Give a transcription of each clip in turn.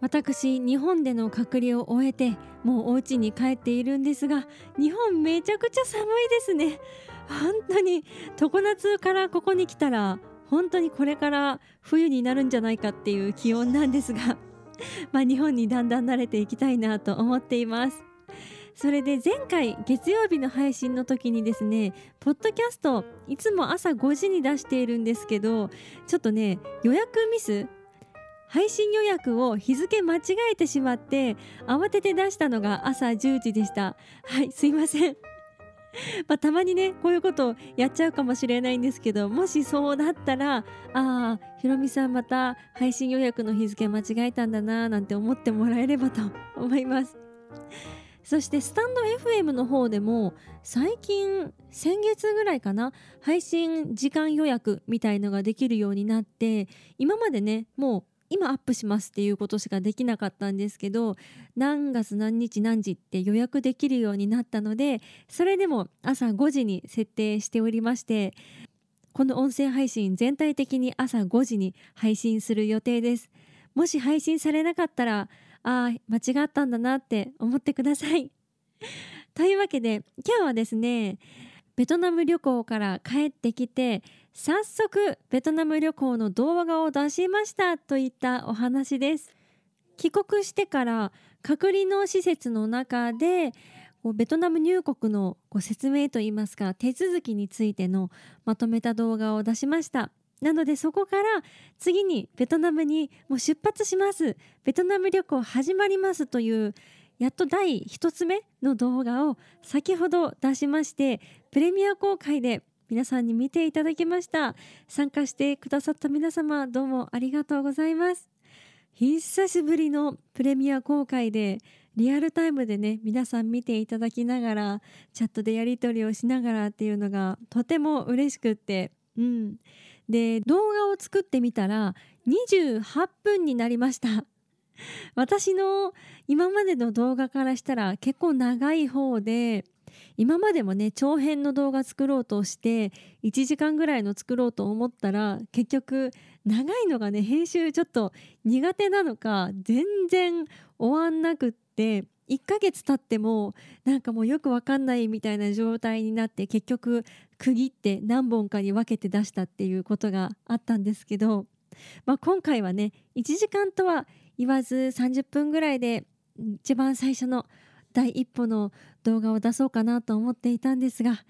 私日本での隔離を終えてもうお家に帰っているんですが日本めちゃくちゃ寒いですね。本当に常夏からここに来たら本当にこれから冬になるんじゃないかっていう気温なんですが まあ日本にだんだん慣れていきたいなと思っています。それで前回月曜日の配信の時にですねポッドキャストいつも朝5時に出しているんですけどちょっとね予約ミス配信予約を日付間違えてしまって慌てて出したのが朝10時でした。はいすいません。まあ、たまにねこういうことやっちゃうかもしれないんですけどもしそうだったらああひろみさんまた配信予約の日付間違えたんだななんて思ってもらえればと 思います。そしてスタンド FM の方でも最近先月ぐらいかな配信時間予約みたいのができるようになって今までねもう今アップしますっていうことしかできなかったんですけど何月何日何時って予約できるようになったのでそれでも朝5時に設定しておりましてこの音声配信全体的に朝5時に配信する予定です。もし配信されなかったらああ間違ったんだなって思ってください。というわけで今日はですねベトナム旅行から帰ってきて早速ベトナム旅行の動画を出しましたといったお話です。帰国してから隔離の施設の中でベトナム入国の説明といいますか手続きについてのまとめた動画を出しました。なのでそこから次にベトナムにもう出発します。ベトナム旅行始まりますというやっと第1つ目の動画を先ほど出しましてプレミア公開で皆さんに見ていただきました。参加してくださった皆様どうもありがとうございます。久しぶりのプレミア公開でリアルタイムでね皆さん見ていただきながらチャットでやり取りをしながらっていうのがとても嬉しくって。うん。で動画を作ってみたら28分になりました。私の今までの動画からしたら結構長い方で今までもね長編の動画作ろうとして1時間ぐらいの作ろうと思ったら結局長いのがね編集ちょっと苦手なのか全然終わんなくって1ヶ月経ってもなんかもうよくわかんないみたいな状態になって結局区切って何本かに分けて出したっていうことがあったんですけど、まあ、今回はね1時間とは言わず30分ぐらいで一番最初の第一歩の動画を出そうかなと思っていたんですが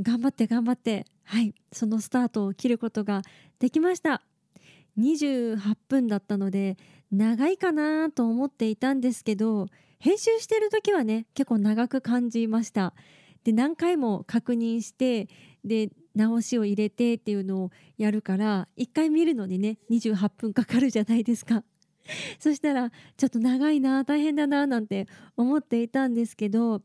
頑張って頑張ってはいそのスタートを切ることができました。28分だったので長いかなと思っていたんですけど編集してる時はね結構長く感じました。で何回も確認してで直しを入れてっていうのをやるから1回見るのにね28分かかるじゃないですか。そしたらちょっと長いな大変だななんて思っていたんですけど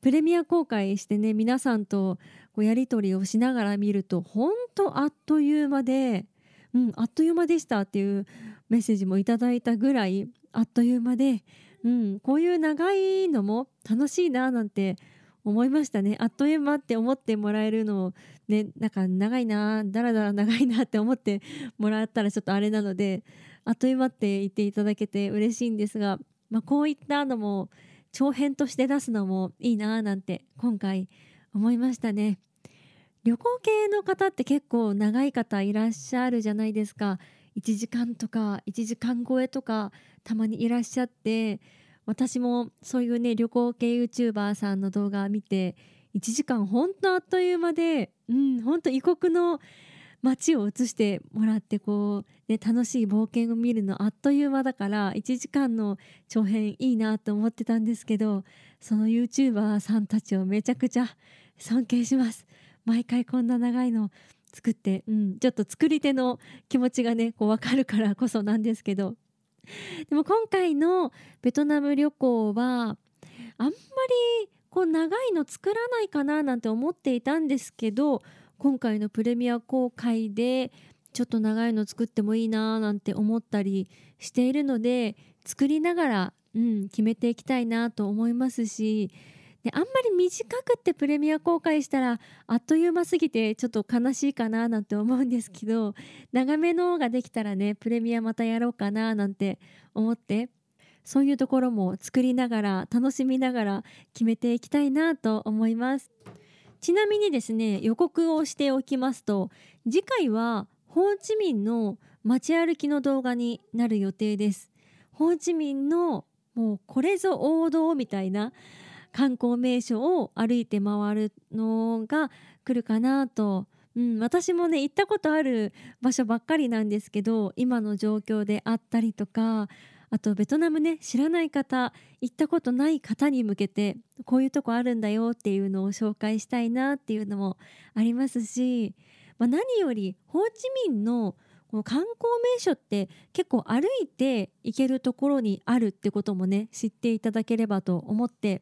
プレミア公開してね皆さんとこうやり取りをしながら見ると本当あっという間で、うん、あっという間でしたっていうメッセージもいただいたぐらいあっという間で、うん、こういう長いのも楽しいななんて思いましたね。あっという間って思ってもらえるのをねなんか長いなだらだら長いなって思ってもらったらちょっとあれなのであっという間って言っていただけて嬉しいんですが、まあ、こういったのも長編として出すのもいいななんて今回思いましたね。旅行系の方って結構長い方いらっしゃるじゃないですか。1時間とか1時間超えとかたまにいらっしゃって私もそういうね旅行系 YouTuber さんの動画を見て1時間ほんとあっという間でうんほんと異国の街を映してもらってこう、ね、楽しい冒険を見るのあっという間だから1時間の長編いいなと思ってたんですけどその YouTuber さんたちをめちゃくちゃ尊敬します。毎回こんな長いの作って、うん、ちょっと作り手の気持ちがねこう分かるからこそなんですけど。でも今回のベトナム旅行はあんまりこう長いの作らないかななんて思っていたんですけど今回のプレミア公開でちょっと長いの作ってもいいななんて思ったりしているので作りながら、うん、決めていきたいなと思いますしであんまり短くってプレミア公開したらあっという間すぎてちょっと悲しいかななんて思うんですけど長めのができたらねプレミアまたやろうかななんて思ってそういうところも作りながら楽しみながら決めていきたいなと思います。ちなみにですね予告をしておきますと次回はホーチミンの街歩きの動画になる予定です。ホーチミンのもうこれぞ王道みたいな観光名所を歩いて回るのが来るかなと、うん、私もね行ったことある場所ばっかりなんですけど今の状況であったりとかあとベトナムね知らない方行ったことない方に向けてこういうとこあるんだよっていうのを紹介したいなっていうのもありますし、まあ、何よりホーチミンの観光名所って結構歩いて行けるところにあるってこともね知っていただければと思って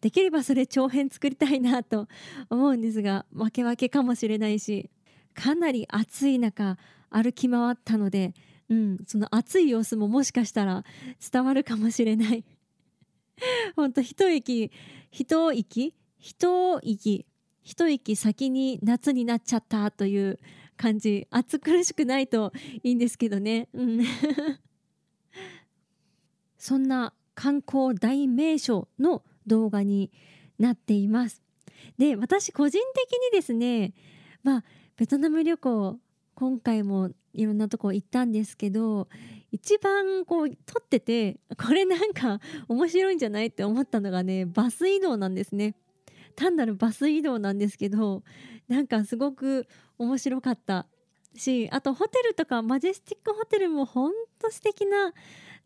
できればそれ長編作りたいなと思うんですが負け分けかもしれないしかなり暑い中歩き回ったので、うん、その暑い様子ももしかしたら伝わるかもしれない。ほんと一息一息一息一息先に夏になっちゃったという感じ暑苦しくないといいんですけどね、うん、そんな観光大名所の動画になっています。で私個人的にですねまあベトナム旅行今回もいろんなとこ行ったんですけど一番こう撮っててこれなんか 面白いんじゃないって思ったのがねバス移動なんですね。単なるバス移動なんですけどなんかすごく面白かった。しあとホテルとかマジェスティックホテルもほんと素敵な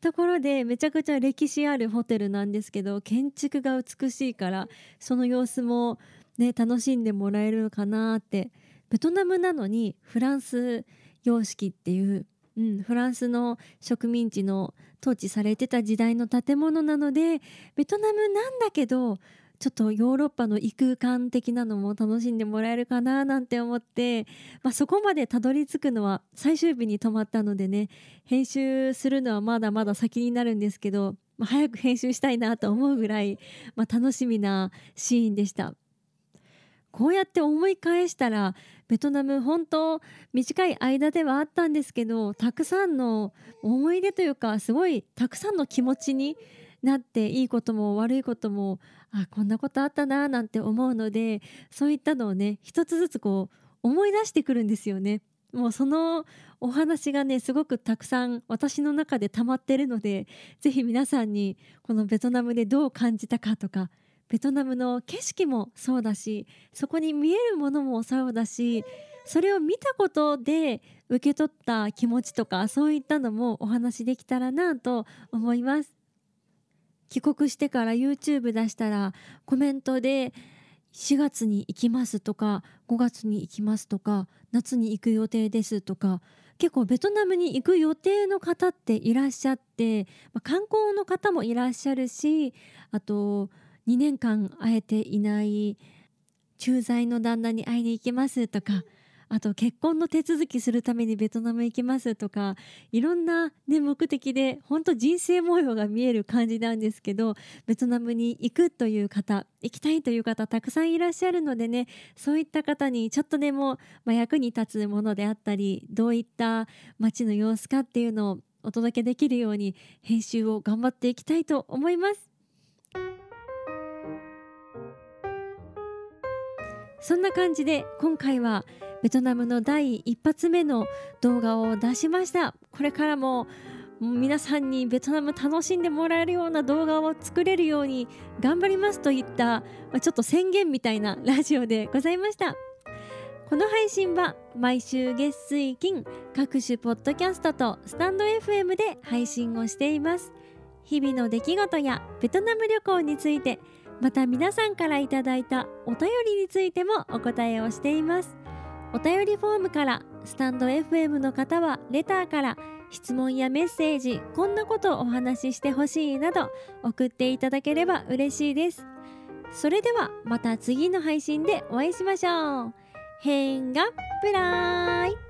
ところでめちゃくちゃ歴史あるホテルなんですけど建築が美しいからその様子もね楽しんでもらえるのかなって。ベトナムなのにフランス様式っていう、うん、フランスの植民地の統治されてた時代の建物なのでベトナムなんだけどちょっとヨーロッパの異空間的なのも楽しんでもらえるかななんて思って、まあ、そこまでたどり着くのは最終日に泊まったのでね編集するのはまだまだ先になるんですけど、まあ、早く編集したいなと思うぐらい、まあ、楽しみなシーンでした。こうやって思い返したらベトナム本当短い間ではあったんですけどたくさんの思い出というかすごいたくさんの気持ちになっていいことも悪いこともあこんなことあったななんて思うのでそういったのをね一つずつこう思い出してくるんですよね。もうそのお話がねすごくたくさん私の中で溜まってるのでぜひ皆さんにこのベトナムでどう感じたかとかベトナムの景色もそうだしそこに見えるものもそうだしそれを見たことで受け取った気持ちとかそういったのもお話できたらなと思います。帰国してから YouTube 出したらコメントで4月に行きますとか5月に行きますとか夏に行く予定ですとか結構ベトナムに行く予定の方っていらっしゃって、まあ、観光の方もいらっしゃるしあと2年間会えていない駐在の旦那に会いに行きますとかあと結婚の手続きするためにベトナム行きますとかいろんな、ね、目的で本当人生模様が見える感じなんですけどベトナムに行くという方行きたいという方たくさんいらっしゃるのでねそういった方にちょっとでも、まあ、役に立つものであったりどういった街の様子かっていうのをお届けできるように編集を頑張っていきたいと思います。そんな感じで今回はベトナムの第一発目の動画を出しました。これからも皆さんにベトナム楽しんでもらえるような動画を作れるように頑張りますといったちょっと宣言みたいなラジオでございました。この配信は毎週月水金各種ポッドキャストとスタンド FM で配信をしています。日々の出来事やベトナム旅行についてまた皆さんからいただいたお便りについてもお答えをしています。お便りフォームからスタンド FM の方はレターから質問やメッセージこんなことをお話ししてほしいなど送っていただければ嬉しいです。それではまた次の配信でお会いしましょう。変がプライ。